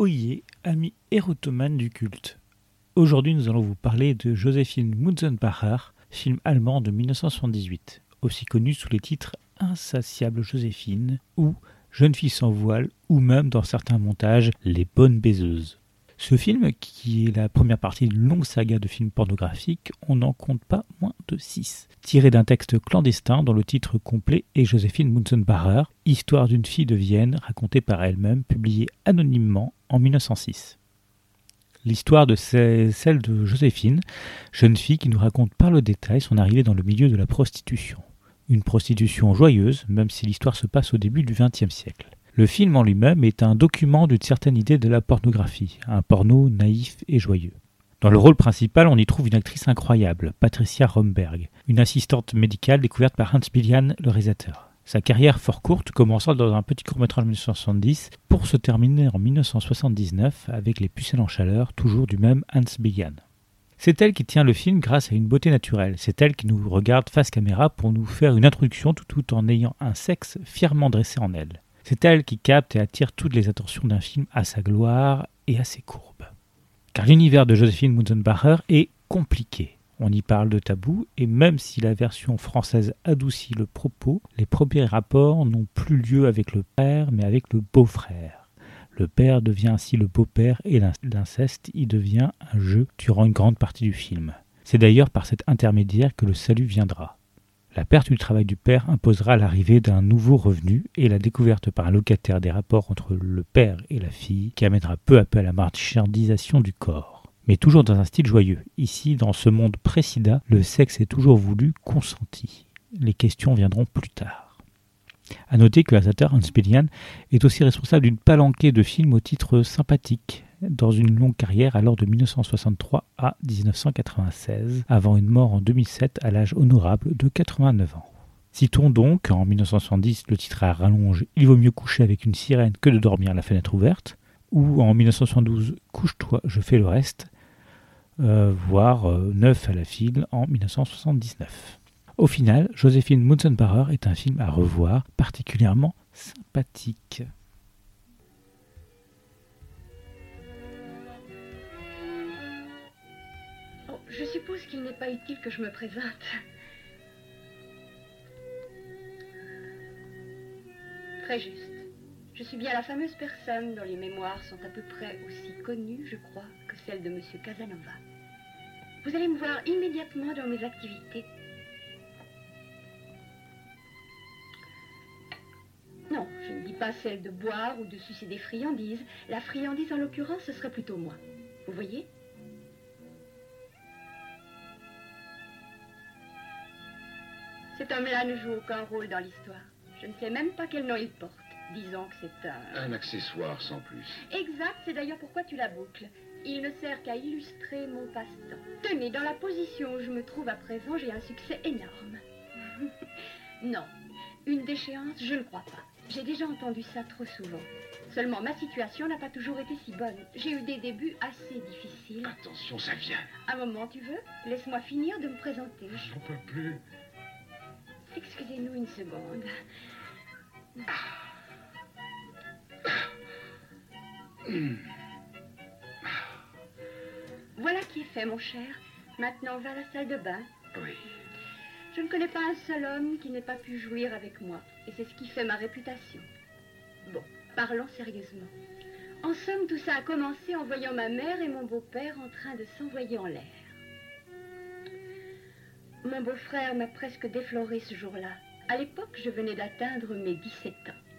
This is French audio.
Oyez, ami érotomane du culte. Aujourd'hui, nous allons vous parler de Joséphine Munzenbacher, film allemand de 1978, aussi connu sous les titres Insatiable Joséphine ou Jeune fille sans voile ou même dans certains montages Les bonnes baiseuses. Ce film, qui est la première partie d'une longue saga de films pornographiques, on n'en compte pas moins de six. Tiré d'un texte clandestin dont le titre complet est Joséphine Munzenbacher, histoire d'une fille de Vienne racontée par elle-même, publiée anonymement en 1906. L'histoire de celle de Joséphine, jeune fille qui nous raconte par le détail son arrivée dans le milieu de la prostitution. Une prostitution joyeuse, même si l'histoire se passe au début du XXe siècle. Le film en lui-même est un document d'une certaine idée de la pornographie, un porno naïf et joyeux. Dans le rôle principal, on y trouve une actrice incroyable, Patricia Romberg, une assistante médicale découverte par Hans Billian, le réalisateur. Sa carrière fort courte, commençant dans un petit court-métrage en 1970, pour se terminer en 1979 avec Les pucelles en chaleur, toujours du même Hans Billian. C'est elle qui tient le film grâce à une beauté naturelle. C'est elle qui nous regarde face caméra pour nous faire une introduction tout, tout en ayant un sexe fièrement dressé en elle. C'est elle qui capte et attire toutes les attentions d'un film à sa gloire et à ses courbes. Car l'univers de Josephine Munzenbacher est compliqué. On y parle de tabou, et même si la version française adoucit le propos, les premiers rapports n'ont plus lieu avec le père, mais avec le beau-frère. Le père devient ainsi le beau-père, et l'inceste y devient un jeu durant une grande partie du film. C'est d'ailleurs par cet intermédiaire que le salut viendra. La perte du travail du père imposera l'arrivée d'un nouveau revenu et la découverte par un locataire des rapports entre le père et la fille qui amènera peu à peu à la marchandisation du corps. Mais toujours dans un style joyeux. Ici, dans ce monde précida, le sexe est toujours voulu consenti. Les questions viendront plus tard. A noter que l'assateur Hans Pillian est aussi responsable d'une palanquée de films au titre sympathique, dans une longue carrière alors de 1963 à 1996, avant une mort en 2007 à l'âge honorable de 89 ans. Citons donc en 1970 le titre à rallonge Il vaut mieux coucher avec une sirène que de dormir à la fenêtre ouverte, ou en 1972 Couche-toi, je fais le reste, euh, voire euh, Neuf à la file en 1979. Au final, Joséphine Munzenbacher est un film à revoir particulièrement sympathique. Je suppose qu'il n'est pas utile que je me présente. Très juste. Je suis bien la fameuse personne dont les mémoires sont à peu près aussi connues, je crois, que celles de M. Casanova. Vous allez me voir immédiatement dans mes activités. Non, je ne dis pas celle de boire ou de sucer des friandises. La friandise, en l'occurrence, ce serait plutôt moi. Vous voyez? Cet homme-là ne joue aucun rôle dans l'histoire. Je ne sais même pas quel nom il porte. Disons que c'est un... Un accessoire sans plus. Exact, c'est d'ailleurs pourquoi tu la boucles. Il ne sert qu'à illustrer mon passe-temps. Tenez, dans la position où je me trouve à présent, j'ai un succès énorme. non, une déchéance, je ne crois pas. J'ai déjà entendu ça trop souvent. Seulement, ma situation n'a pas toujours été si bonne. J'ai eu des débuts assez difficiles. Attention, ça vient. Un moment, tu veux? Laisse-moi finir de me présenter. J'en peux plus. Excusez-nous une seconde. Voilà qui est fait, mon cher. Maintenant, va à la salle de bain. Oui. Je ne connais pas un seul homme qui n'ait pas pu jouir avec moi. Et c'est ce qui fait ma réputation. Bon, parlons sérieusement. En somme, tout ça a commencé en voyant ma mère et mon beau-père en train de s'envoyer en l'air. Mon beau-frère m'a presque défloré ce jour-là. À l'époque, je venais d'atteindre mes 17 ans.